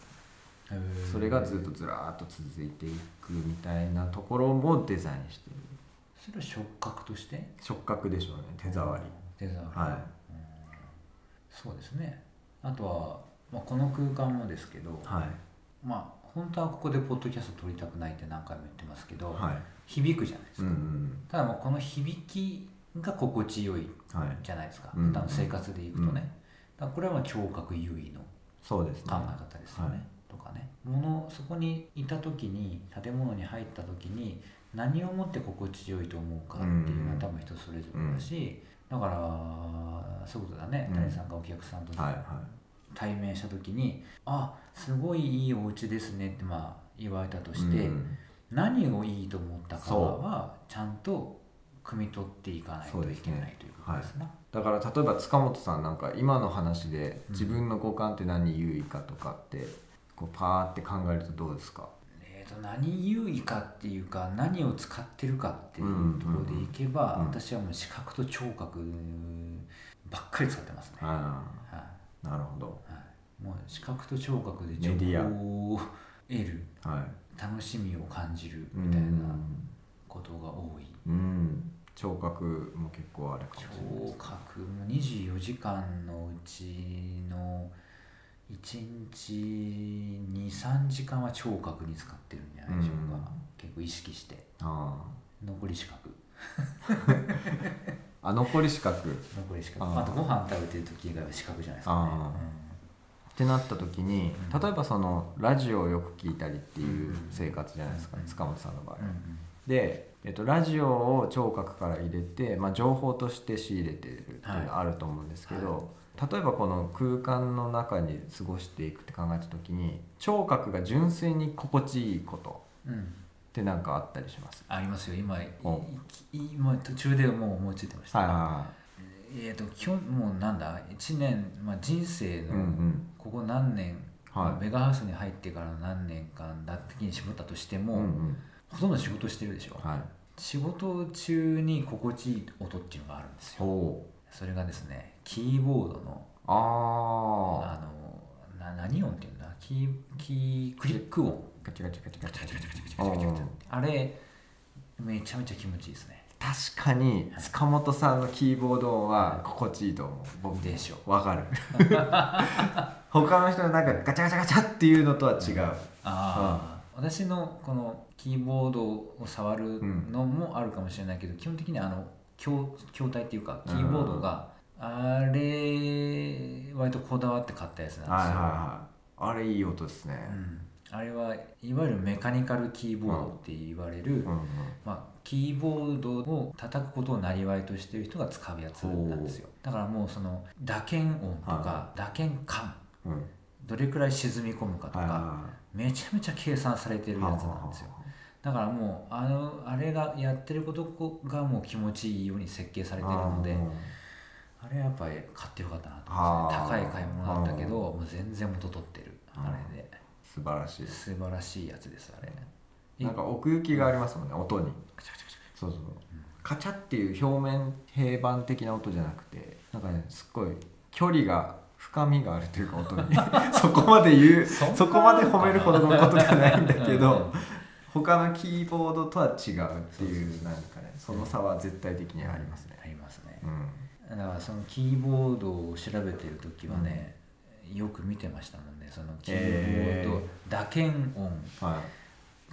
それがずっとずらーっと続いていくみたいなところもデザインしてる。それは触覚として？触覚でしょうね手触り手触りはい。うん。そうですね。あとは、まあ、この空間もですけど、はい。まあ本当はここでポッドキャスト撮りたくないって何回も言ってますけど、はい。響くじゃないですうんか、うん。ただまあこの響きが心地よいはいじゃないですか、うん普段の生活でいくとね、うんだからこれはまあ聴覚優位のそうですね。考え方ですよね、はい。とかね。物そこにいた時に建物に入った時に何をもって心地よいと思うかっていうのは多分人それぞれだし、だからそういうことだね、うん。谷さんがお客さんとはいはい。対面した時に「あすごいいいお家ですね」ってまあ言われたとして、うん。何をいいと思ったかはちゃんと汲み取っていかないといけないということですね。だから例えば塚本さんなんか今の話でうん。自分の五感って何優位かとかってこうパーって考えるとどうですか？えー、と何優位かっていうか何を使ってるかっていうところでいけば、うん。うんうん私はもう視覚と聴覚ばっかり使ってますね、はああなるほど。いはい、もう視覚と聴覚で情報を得るはい。楽しみを感じるうみたいなん。ことが多い、うん。聴覚も結構あれかもしれないで聴す覚も24時間のうちの1日23時間は聴覚に使ってるんじゃないでしょうか、うん。結構意識して。あ残り視覚 ああ残り視覚残り視覚あとご飯食べてる時以外は視覚じゃないですかね。あってなった時にうん。例えばそのラジオをよく聞いたりっていううん。生活じゃないですかうん。塚本さんの場合は。うんうん。で、えっと、ラジオを聴覚から入れて、まあ、情報として仕入れてるっていうのはあると思うんですけど、例えばこの空間の中に過ごしていくって考えた時に聴覚が純粋に心地いいことうんうんって何かあったりします？ありますよ。今今途中でもう思いついてました、はいはえっ、と基本もうなんだ？1年、まあ、人生のいはいうんうん。ここ何年、はい。メガハウスに入ってからの何年間だ的に絞ったとしても、うんうん。ほとんど仕事してるでしょ、はい。仕事中に心地いい音っていうのがあるんですよ。それがですねキーボードのああのな何音っていうんだキーキークリック音。ーガチガチガチガチガチガチャガチャガチャガチャガチャガチャあれめちゃめちゃ気持ちいいですね確かに塚本さんのキーボード音は心地いいと思う僕でしょわかる他の人のなんかガチャガチャガチャっていうのとは違う、ああ、私のこのキーボードを触るのもあるかもしれないけど、基本的にあの筐筐体っていうかキーボードが、あれ割とこだわって買ったやつなんですよ、はいはいはい。あれいい音ですね。うん、あれはいわゆるメカニカルキーボードって言われる、うんうん。まあ、キーボードを叩くことをなりわいとしてる人が使うやつなんですよ。だからもうその打鍵音とか、は打鍵感うん。どれくらい沈み込むかとか、はめちゃめちゃ計算されているやつなんですよ。だからもうあのあれがやってることがもう気持ちいいように設計されてるのであれやっぱり買ってよかったなと思うんですね高い買い物だったけどもう全然元取ってるあれで。素晴らしい。素晴らしいやつですあれ。なんか奥行きがありますもんね音に。そうそうカチャっていう表面平板的な音じゃなくてなんかねすっごい距離が深みがあるというか音に。そこまで言うそこまで褒めるほどのことじゃないんだけうん。ど他のキーボードとは違うっていう。なんかねその差は絶対的にありますね。ありますね。うんだからそのキーボードを調べてる時はね、よく見てましたもんね。そのキーボード、え打鍵音は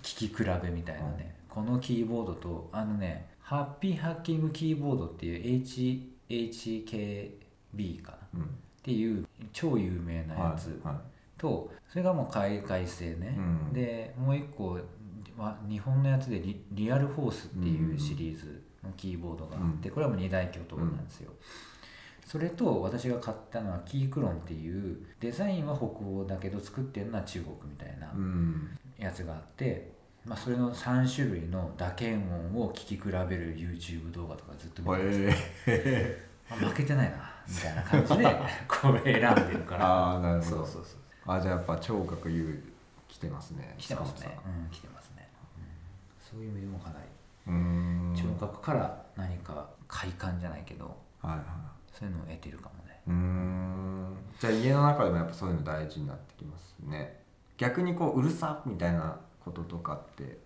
聞き比べみたいなね、このキーボードとあのねハッピーハッキングキーボードっていう HHKB かな。っい、うん、ていう超有名なやつはいはと、それがもう海外製ね、うん。でもう一個は日本のやつでリリアルフォースっていうシリーズのキーボードがあって、これはもう二大巨頭なんですよ、それと私が買ったのはキークロンっていうデザインは北欧だけど作ってるのは中国みたいなやつがあって、まあ、それの3種類の打鍵音を聞き比べる YouTube 動画とかずっと見てます、え。あ負けてないなみたいな感じで これ選んでるから。ああなるほど。そうそうそうあじゃあやっぱ聴覚優位来てますね来てますね。うん来てますね、うん。そういう意味でもかなり聴覚から何か快感じゃないけどはいはい。そういうのを得てるかもね。うーん。じゃあ家の中でもやっぱそういうの大事になってきますね。逆にこううるさみたいなこととかって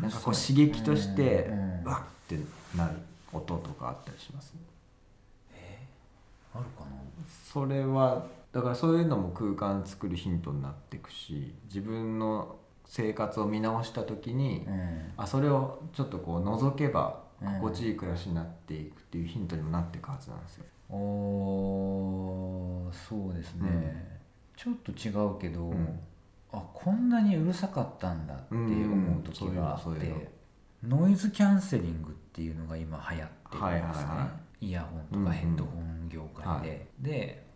なんかこう刺激としてわってなる音とかあったりします？あるかな？それはだからそういうのも空間作るヒントになっていくし自分の生活を見直した時に、うん。あそれをちょっとこう覗けばうん。心地いい暮らしになっていくっていうヒントにもなっていくはずなんですよ。おーそうですね、ちょっと違うけど、ん。あこんなにうるさかったんだって思う時があってノイズキャンセリングっていうのが今流行ってるんですね、はいはいはイヤホンとかヘッドホン業界で、で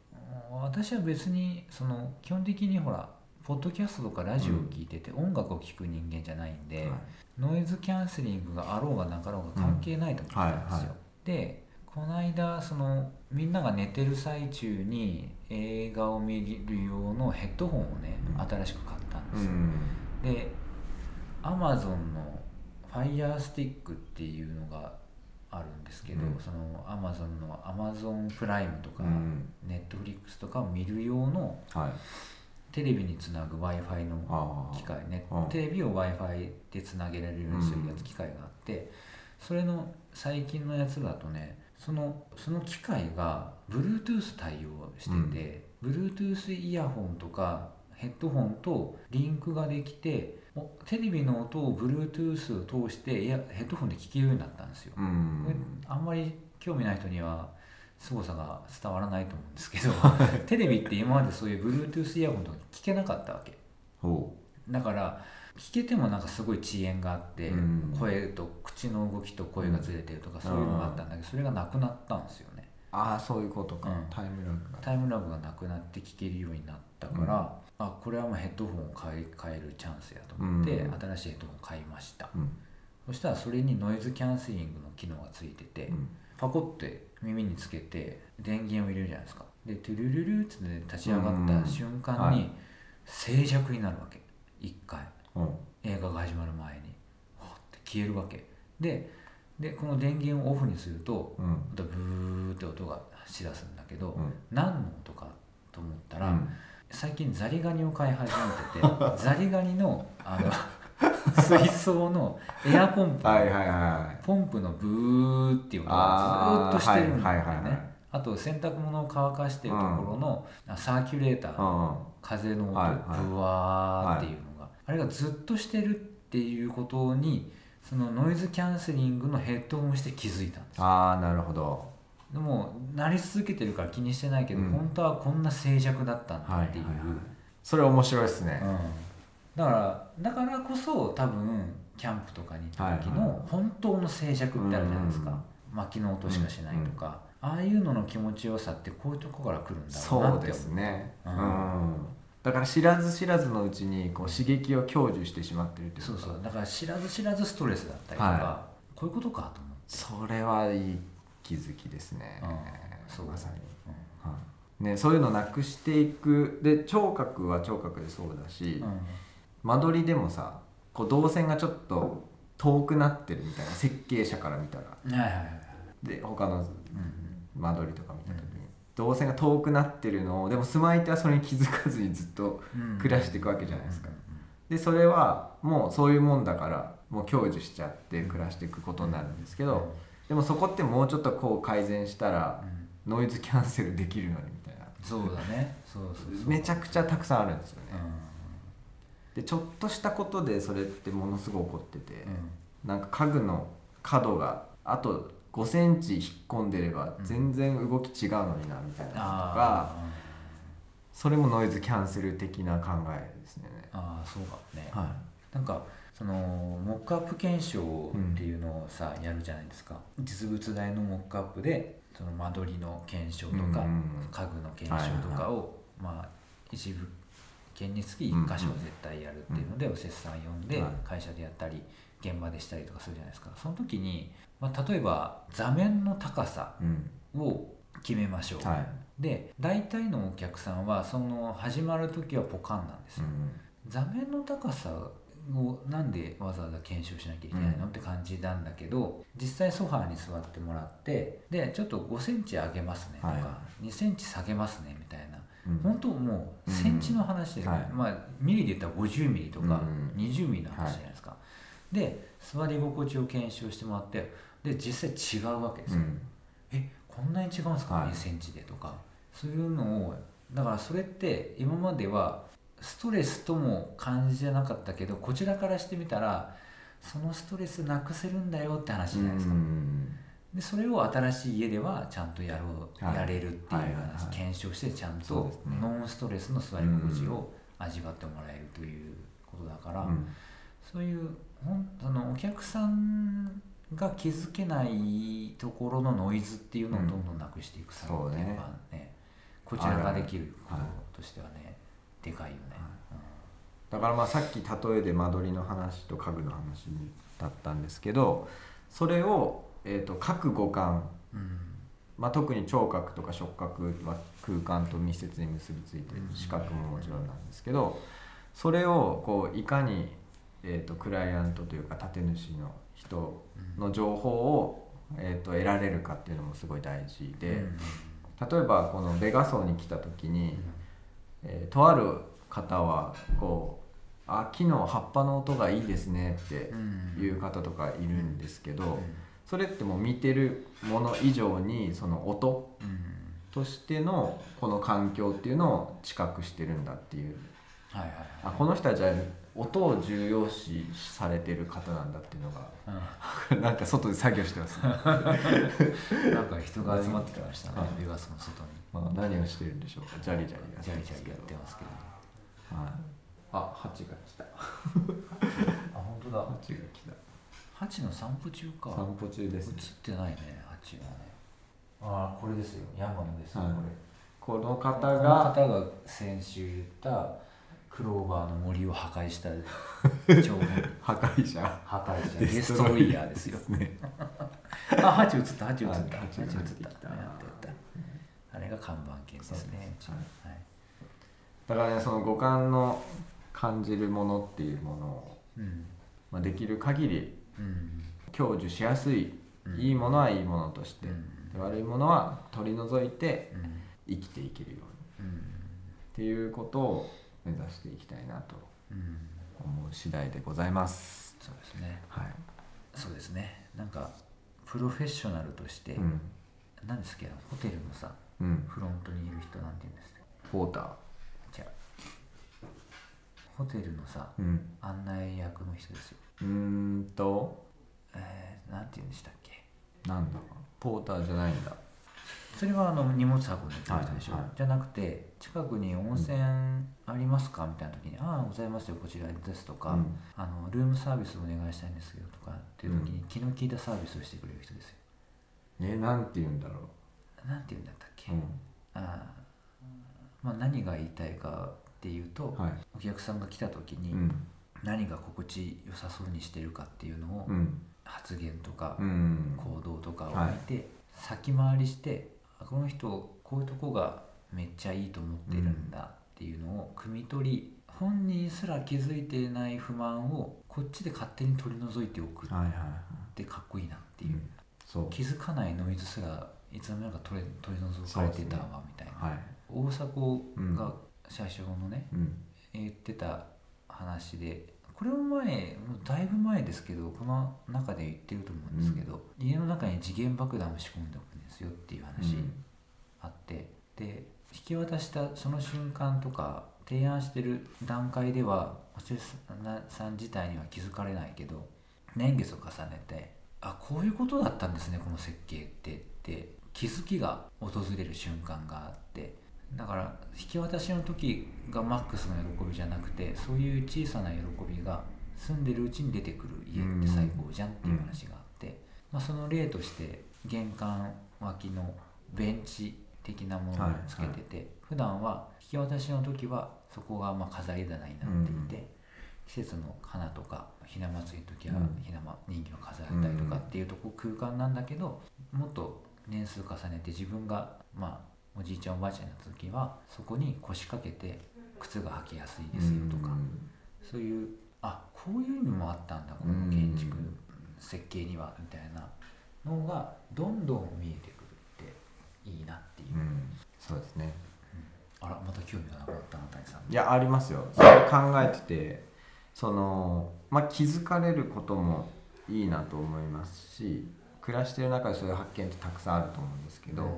私は別にその基本的にほらポッドキャストとかラジオを聞いてて音楽を聴く人間じゃないんで、はい。ノイズキャンセリングがあろうがなかろうが関係ないと思ってたんですよ、うんはいはい。でこの間そのみんなが寝てる最中に映画を見る用のヘッドホンをね、うん。新しく買ったんうですよ、んで Amazon の Fire Stick っていうのがあるんですけど、うん。その Amazon の Amazon プライムとか、うん。Netflix とかを見る用のはいテレビにつなぐ w i f i の機械ね。うん。テレビを w i f i でつなげられるようにするやつ、うん。機械があってそれの最近のやつだとねそのその機械が Bluetooth 対応してて、Bluetooth イヤホンとかヘッドホンとリンクができておテレビの音を Bluetooth を通してヘッドホンで聞けるようになったんですよ、うん。これあんまり興味ない人には凄さが伝わらないと思うんですけどテレビって今までそういう Bluetooth イヤホンとか聞けなかったわけ。ほだから聞けてもなんかすごい遅延があって、うん。声と口の動きと声がずれてるとかそういうのがあったんだけどそれがなくなったんですよね。うああそういうことか、うん。タイムラグが。タイムラグがなくなって聞けるようになったから、あこれはもうヘッドホンを買い替えるチャンスやと思って、うん。新しいヘッドホンを買いました。うん。そしたらそれにノイズキャンセリングの機能がついてて、うん。パコって耳につけて電源を入れるじゃないですか。でトゥルルルってね立ち上がった瞬間に静寂になるわけ。一回。うん。映画が始まる前に。わって消えるわけ。ででこの電源をオフにするとうん。またブーって音がしだすんだけど、うん。何の音かと思ったら、うん。最近ザリガニを飼い始めてて ザリガニのあの水槽のエアポンプ、はいはいはいポンプのブーっていう音がずーっとしてるんだよあーはいはいはいはい。ねあと洗濯物を乾かしてるところの、あサーキュレーター、風の音、はいはいブワーっていうのが、あれがずっとしてるっていうことにそのノイズキャンセリングのヘッドホンをして気づいたんですよ。ああなるほど。でも鳴り続けてるから気にしてないけど、うん。本当はこんな静寂だったんだはいっていう、はいはいそれ面白いですね、うん、だからだからこそ多分キャンプとかに行った時の本当の静寂ってあるじゃないですか、うん薪の音しかしないとか、ああいうのの気持ちよさってこういうとこから来るんだろうなってそうですね。ううん。ん、だから知らず知らずのうちにこう刺激を享受してしまってるっていうそうかそう。だから知らず知らずストレスだったりとか、はこういうことかと思って、それはいい気づきですね、うん。そう。まさに、うはい。ね、そういうのなくしていく。で聴覚は聴覚でそうだし、んうん間取りでもさこう動線がちょっと遠くなってるみたいな設計者から見たら。はいはいはいで他のうん間取りとか見た時に、動線が遠くなってるのをでも住まい手はそれに気づかずにずっとうん。暮らしていくわけじゃないですか。うんでそれはもうそういうもんだからもう享受しちゃって暮らしていくことになるんですけど、でもそこってもうちょっとこう改善したらうん。うんノイズキャンセルできるのにみたいな。そうだね。そうそうめちゃくちゃたくさんあるんですよね、うでちょっとしたことでそれってものすごい起こってて、んうん。なんか家具の角があと5センチ引っ込んでれば全然動き違うのになみたいなのとか、あそれもノイズキャンセル的な考えですね、ーあーそうかもね、はなんかそのモックアップ検証っていうのをさ、やるじゃないですか。実物大のモックアップでその間取りの検証とか、うんうんうん。家具の検証とかを、まあ一部件につき1箇所は絶対やるっていうので、お施主さん呼んではい。会社でやったり現場でしたりとかするじゃないですか。その時に、まあ、例えば座面の高さうん。を決めましょう、はい。で大体のお客さんはその始まる時はポカンなんですよ、うん座面の高さをなんでわざわざ検証しなきゃいけないの、うん。って感じなんだけど実際ソファーに座ってもらってでちょっと5センチ上げますねとか、は2センチ下げますねみたいなうん。本当もうセンチの話で、うん。はい。まあミリで言ったら50ミリとかうん。20ミリの話じゃないですか、で座り心地を検証してもらってで実際違うわけですよ、うん。えこんなに違うんですか、はい。2センチでとか。そういうのをだからそれって今まではストレスとも感じじゃなかったけどこちらからしてみたらそのストレスなくせるんだよって話じゃないですか、うんでそれを新しい家ではちゃんとやろう、はい。やれるっていう話、はいはいはい。検証してちゃんとノンストレスの座り心地を味わってもらえるということだから、うん。そういうほんそのお客さんが気づけないところのノイズっていうのをどんどんなくしていく作業っていうのがね,、こちらができることとしてはね、でかいよね、だからまあさっき例えで間取りの話と家具の話だったんですけどそれを、えー、と各五感、うん。うんまあ、特に聴覚とか触覚は空間と密接に結びついて視覚ももちろんなんですけどそれをこういかに、えー、とクライアントというか建主の人の情報を、えー、と得られるかっていうのもすごい大事で、うん。例えばこのベガ層に来た時に、えーとある方はこう「あ木の葉っぱの音がいいですね」ってうん。いう方とかいるんですけど、うんそれってもう見てるもの以上にその音うん。としてのこの環境っていうのを知覚してるんだっていう。はいはいあこの人たちは音を重要視されてる方なんだっていうのはい、が なんか外で作業してますね、うん、なんか人が集まってきましたねはい。ベガスの外に。まあ、何をしてるんでしょうか。ジャリジャリやジャリジャリやってますけど。はい、あハチが来た。あ本当だ。ハチが来たハチの散歩中か。散歩中です映ねってないねハチはね。ああこれですよ。山野ですよ、はい。これ。この方このが方が先週言ったクローバーの森を破壊した 情報破壊者。破壊者。デデストロイヤーですよ。ねあハチ映ったハチ映った。はいハチ映った。やったやった。あれが看板犬ですね。はい。だからねその五感の感じるものっていうものを、うん。まあ、できる限りうん享受しやすい、うんいいものはいいものとして、悪いものは取り除いてうん。生きていけるように。うん。っていうことを目指していきたいなとうん。思う次第でございます。そうですね。はい、そうですね。なんかプロフェッショナルとして、うん。何ですけどホテルのさうん、フロントにいる人なんて言うんですか？ポーター。じゃあホテルのさうん。案内役の人ですようーんとえー、なんて言うんでしたっけ？なんだ？ポーターじゃないんだ。それはあの荷物運んでくる人でしょ、はいはい。じゃなくて近くに温泉ありますか？みたいな時に「ああございますよこちらです」とか、うん。あの「ルームサービスお願いしたいんですけど」とかっていう時に気の利いたサービスをしてくれる人ですよ。えなんて言うんだろなんて言うんだったっけ、うん。あまあ、何が言いたいかっていうと、はい。お客さんが来た時にうん何が心地よさそうにしてるかっていうのをうん。発言とかうん。行動とかを見て先回りしてあこの人こういうとこがめっちゃいいと思ってるんだっていうのを汲み取り本人すら気づいていない不満をこっちで勝手に取り除いておくってかっこいいなっていう、気づかないノイズすらいつの間にか取れ取り除かれてたわみたいな、はい大迫が社長のね、うん。言ってた話でこれも前もうだいぶ前ですけどこの中で言ってると思うんですけど、家の中に時限爆弾を仕込んでおくんですよっていう話あって、で引き渡したその瞬間とか提案してる段階ではお師さん自体には気づかれないけど年月を重ねてあこういうことだったんですねこの設計ってって気づきが訪れる瞬間があってだから引き渡しの時がマックスの喜びじゃなくてそういう小さな喜びが住んでるうちに出てくる家って最高じゃんっていう話があって、まあ、その例として玄関脇のベンチ的なものをつけてて、普段は引き渡しの時はそこがまあ飾り棚になっていて、季節の花とかひな祭りの時はうん。ひなま人形を飾られたりとかっていうとこ空間なんだけどもっと年数重ねて自分がまあおじいちゃんおばあちゃんになった時はそこに腰掛けて靴が履きやすいですよとか、そういうあこういう意味もあったんだこの建築うん。設計にはみたいなのがどんどん見えてくるっていいなっていう、うん。そうですね。あらまた興味がなかったな谷さん。いやありますよ。それ考えててそのまあ気づかれることもいいなと思いますし暮らしてる中でそういう発見ってたくさんあると思うんですけど、うん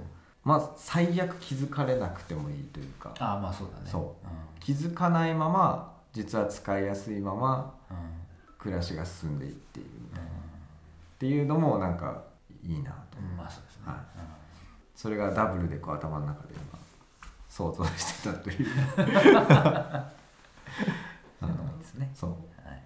まあ最悪気づかれなくてもいいというか。ああまあそうだね。そう。う気づかないまま実は使いやすいままんうん。暮らしが進んでいっているみたいな、うっていうのもなんかいいなと、ん、う。ん、まあそうですね、はい。うん。それがダブルでこう頭の中で今想像してたという、そうですね。そう。はい。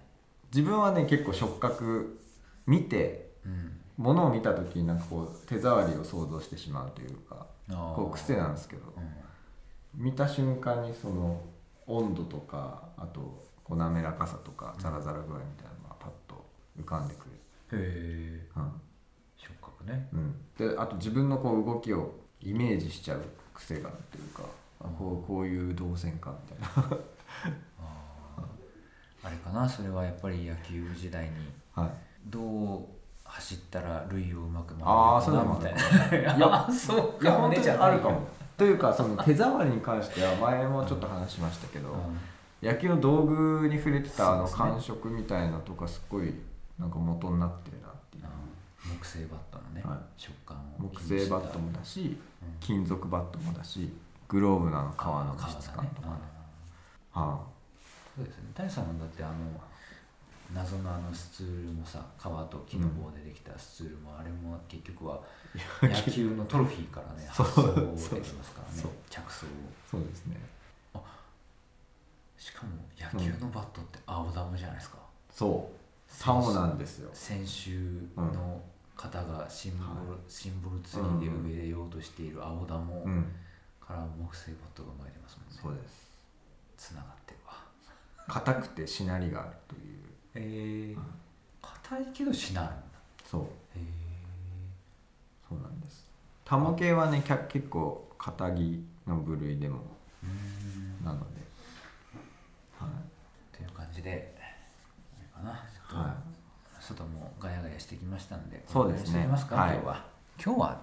自分はね結構触覚見てうん。ものを見た時になんかこう手触りを想像してしまうというかこう癖なんですけどうん。見た瞬間にその温度とかあとこう滑らかさとかザラザラ具合みたいなのがパッと浮かんでくる、へえうん。触覚ね。うん、であと自分のこう動きをイメージしちゃう癖があるというか、あこうこういう動線かみたいな。あれかなそれはやっぱり野球時代に。はい。どう走ったら塁をうまく回るあーそういうのもみあたいな。るいや そういや本当にじゃないあるかも。というかその手触りに関しては前もちょっと話しましたけど、うん。野球の道具に触れてたあのそうですね。感触みたいなとかすっごいなんか元になってるなっていう。うん木製バットのね、はい。食感を木製バットもだしうん。金属バットもだしグローブのあの革の革質感とかね。うんはそうですね。谷さんもだってあの謎のあのスツールもさ革と木の棒でできたスツールも、あれも結局は野球のトロフィーからねそう発想をできますからねそう着想を。そうですね。しかも野球のバットって青玉じゃないですか、そう。竿なんですよ。先週の方がシンボル、シンボルツリーで植えようとしている青玉うん。から木製バットが生まれてますもんね。そうです。つながってるわ。硬くてしなりがあるというへえ硬いけどしなるんだそう。へえそうなんです。タモ系はね結構硬木の部類でもうん。なので。はという感じであれかな。ちょっと、は外もガヤガヤしてきましたんでそうですね。ますか、はい。今日は。今日は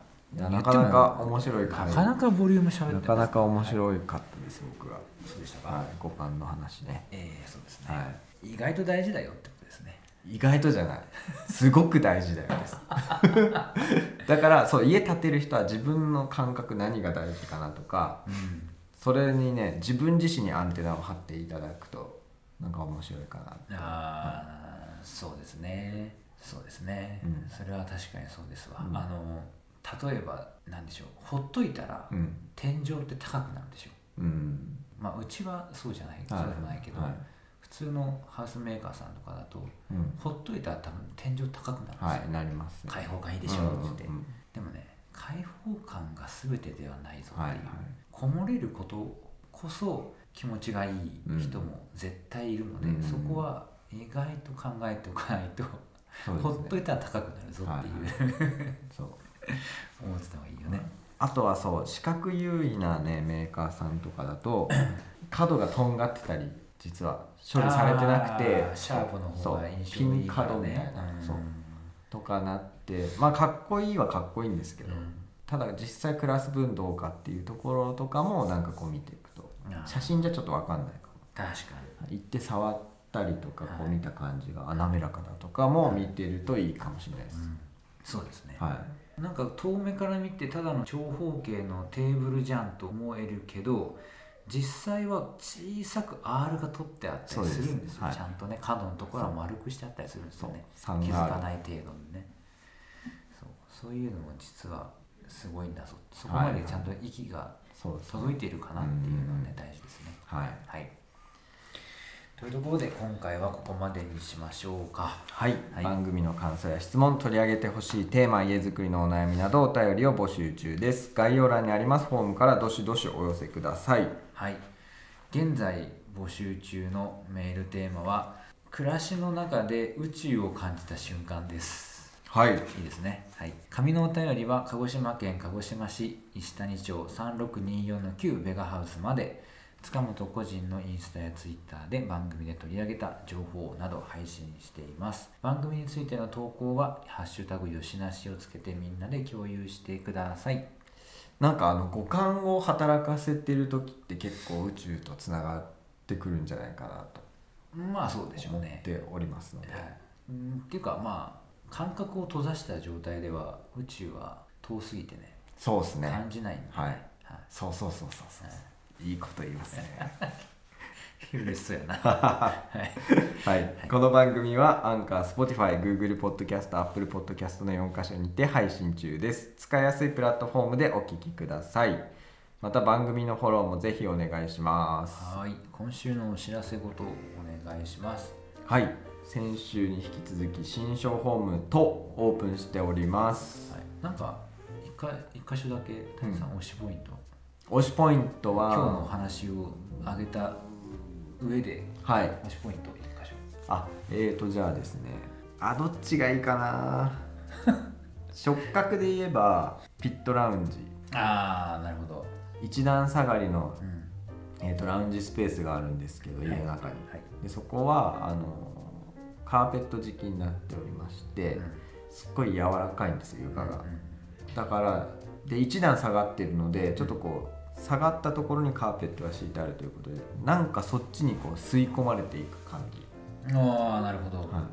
なかなか面白いな回かなかボリューム喋ってなかなか面白かったです僕は。そうでしたか、はい。五感の話ね。ええそうですね、は意外と大事だよってことですね。意外とじゃない。すごく大事だよです。だからそう家建てる人は自分の感覚何が大事かなとかうん。それにね自分自身にアンテナを張っていただくとなんか面白いかなああ、そうですね。そうですね、うん。それは確かにそうですわ、うん。あの例えば何でしょう。ほっといたら、うん。天井って高くなるでしょ。うん。まあうちはそうじゃない、はい。そうじゃないけど、はい普通のハウスメーカーさんとかだとうん。ほっといたら多分天井高くなるんですよ、はいなりますね。開放感いいでしょって。言って、うんうん。でもね開放感が全てではないぞっていう、はいはい。こもれることこそ気持ちがいい人も絶対いるので、うんそこは意外と考えておかないと、そうですね。ほっといたら高くなるぞっていう、そう。思ってた方がいいよね、あとはそう視覚優位なねメーカーさんとかだと 角がとんがってたり実は処理されてなくてシャープの方が印ピン象いいから角みたいねな、うんそう。とかなってまあかっこいいはかっこいいんですけど、うん。ただ実際クラス分どうかっていうところとかもなんかこう見ていくと写真じゃちょっと分かんないかも。確かに。行って触ったりとかこうはい見た感じがあ滑らかだとかも見てるといいかもしれないです、そうですね、はなんか遠目から見てただの長方形のテーブルじゃんと思えるけど実際は小さく R が取ってあったりするんですよ。はい。ちゃんとね角のところは丸くしてあったりするんですよね。気づか 3R ない程度にね。そう。そういうのも実はすごいんだぞ。そこまでちゃんと息が届いているかなっていうのはねうん大事ですね。はい。はいというところで今回はここまでにしましょうか。はい、はい。番組の感想や質問取り上げてほしいテーマ家づくりのお悩みなどお便りを募集中です。概要欄にありますフォームからどしどしお寄せください。はい。現在募集中のメールテーマは暮らしの中で宇宙を感じた瞬間です。はい。いいですね。はい。紙のお便りは鹿児島県鹿児島市石谷町3624-9ベガハウスまで塚本個人のインスタやツイッターで番組で取り上げた情報など配信しています。番組についての投稿は「ハッシュタグよしなし」をつけてみんなで共有してください。なんかあの五感を働かせてる時って結構宇宙とつながってくるんじゃないかなとまあそうでしょう思っねておりますので、はい、うん。っていうかまあ感覚を閉ざした状態では宇宙は遠すぎてねそうですね。感じないんで、はい。はい。そうそうそうそうそう、いいこと言いますね。嬉しそうやな。はい。はい、この番組はアンカー、Spotify、Google Podcast、Apple Podcast の4カ所にて配信中です。使いやすいプラットフォームでお聞きください。また番組のフォローもぜひお願いします。はい。今週のお知らせごとお願いします。はい、先週に引き続き新商ホームとオープンしております。はい、なんか一か一箇所だけ谷さん推しポイント、推しポイント今日の話を上げた上ではい、推しポイント一箇所。あ、えーとじゃあですね、あ、どっちがいいかな？触覚で言えばピットラウンジ。ああなるほど、一段下がりのうん、えー、とラウンジスペースがあるんですけど家の中に、はい。でそこはあのカーペット敷きになっておりまして、うん。すっごい柔らかいんですよ床が、うんだからで1段下がってるのでちょっとこう下がったところにカーペットが敷いてあるということでなんかそっちにこう吸い込まれていく感じ、ああなるほど、は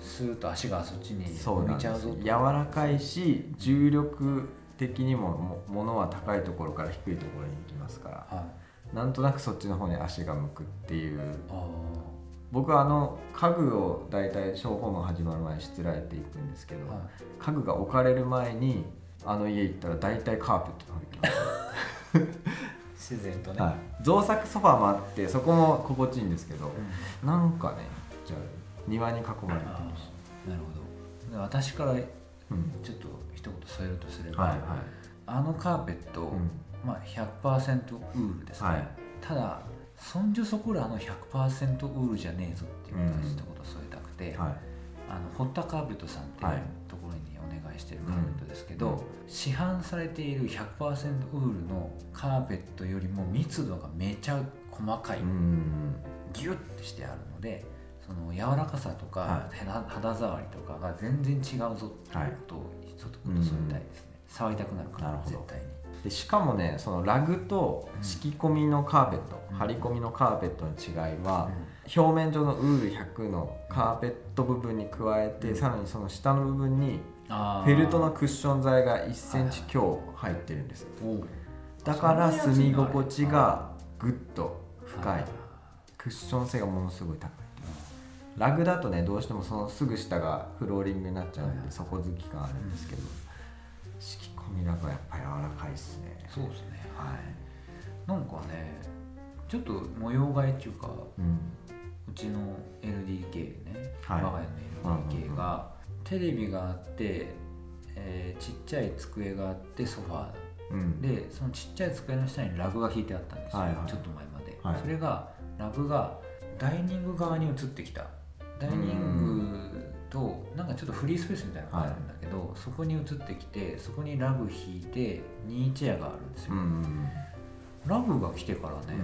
スーッと足がそっちに向いちゃうぞと。柔らかいし重力的にもも物は高いところから低いところに行きますからはい。なんとなくそっちの方に足が向くっていう。あ僕はあの家具を大体ショーホーム始まる前にしつらえていくんですけど、あ、はい。家具が置かれる前にあの家行ったら大体カーペットが置いて自然とね、はい、造作ソファーもあってそこも心地いいんですけどうん。なんかねじゃあ庭に囲まれてなるほど。で私からうん、ちょっと一言添えるとすれば、はいはい。あのカーペット、うん。まあ、100%ウールですね、はい。ただそんじょそこらの100%ウールじゃねえぞっていう形のことを添えたくて、はい。あのホッタカーペットさんってはいしてるカーペットですけど、うん。市販されている100%ウールのカーペットよりも密度がめちゃ細かい、うん。ギュッとしてあるのでその柔らかさとか、は肌肌触りとかが全然違うぞっていうことを一言添えたいですね、触りたくなるから絶対に。でしかもねそのラグと敷き込みのカーペット、うん。張り込みのカーペットの違いは、表面上のウール100のカーペット部分に加えて、うん。さらにその下の部分にあフェルトのクッション材が1センチ強入ってるんです。だから住み心地がぐっと深い。あクッション性がものすごい高いラグだとねどうしてもそのすぐ下がフローリングになっちゃうんで底付き感あるんですけど敷き込みラグはやっぱ柔らかいっすね。そうですね。はい。なんかねちょっと模様替えっていうかうん。うちの LDK ね、はい。我が家の LDK が、テレビがあって、えーちっちゃい机があってソファうん。ーでそのちっちゃい机の下にラグが引いてあったんですよ、はいはい。ちょっと前まで、はい。それがラグがダイニング側に移ってきた。ダイニングとなんかちょっとフリースペースみたいなのがあるんだけど、そこに移ってきてそこにラグ引いてニーチェアがあるんですよ、ラグが来てからね、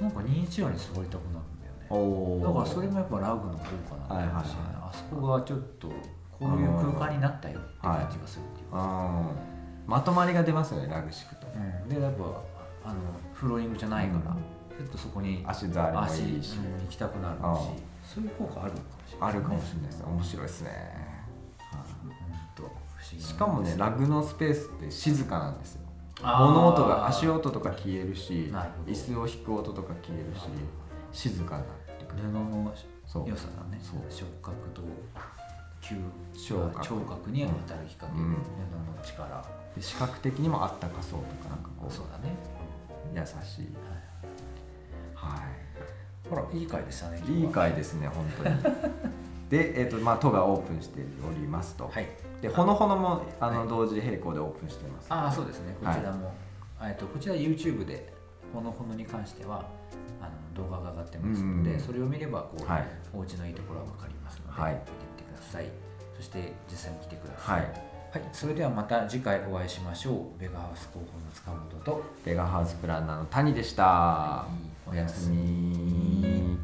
うん。なんかニーチェアに座りたくなるんだよね。だからそれもやっぱラグの効果なんかもしれない,、はいはいはい。あそこがちょっとこういう空間になったよって感じがするっていうか、まとまりが出ますよねラグ敷くと。うん。でやっぱあのフローリングじゃないから、うん。ちょっとそこに足触りも足、いいしうん。行きたくなるしそういう効果あるかもしれない、あるかもしれないです面白いですね。しかもねラグのスペースって静かなんですよ。物音が足音とか消えるし椅子を引く音とか消えるし静かになってくる。布の良さだね。触覚と嗅聴覚。聴覚に働きかける。うん。布の力、で視覚的にもあったかそうとかなんかこう。そうだね、優しい。はほらいい回でしたねいいい回ですね本当に。で、えーとまあ、都がオープンしておりますと、はい。でほのほのもあの、はい同時並行でオープンしてます。ああそうですね。こちらも、えっとこちら YouTube でほのほのに関してはあの動画が上がってますので、うんそれを見ればこう、はい。お家のいいところは分かりますので、はい。見てさいそして実際に来てください、はい。はい、それではまた次回お会いしましょう。ベガハウス広報の塚本と。ベガハウスプランナーの谷でした、はいおやすみ